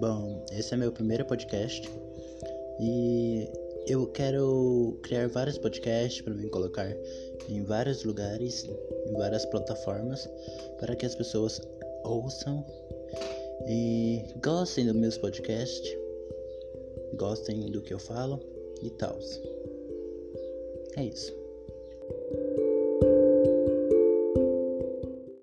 Bom, esse é meu primeiro podcast e eu quero criar vários podcasts para me colocar em vários lugares, em várias plataformas, para que as pessoas ouçam e gostem do meus podcasts, gostem do que eu falo e tal. É isso.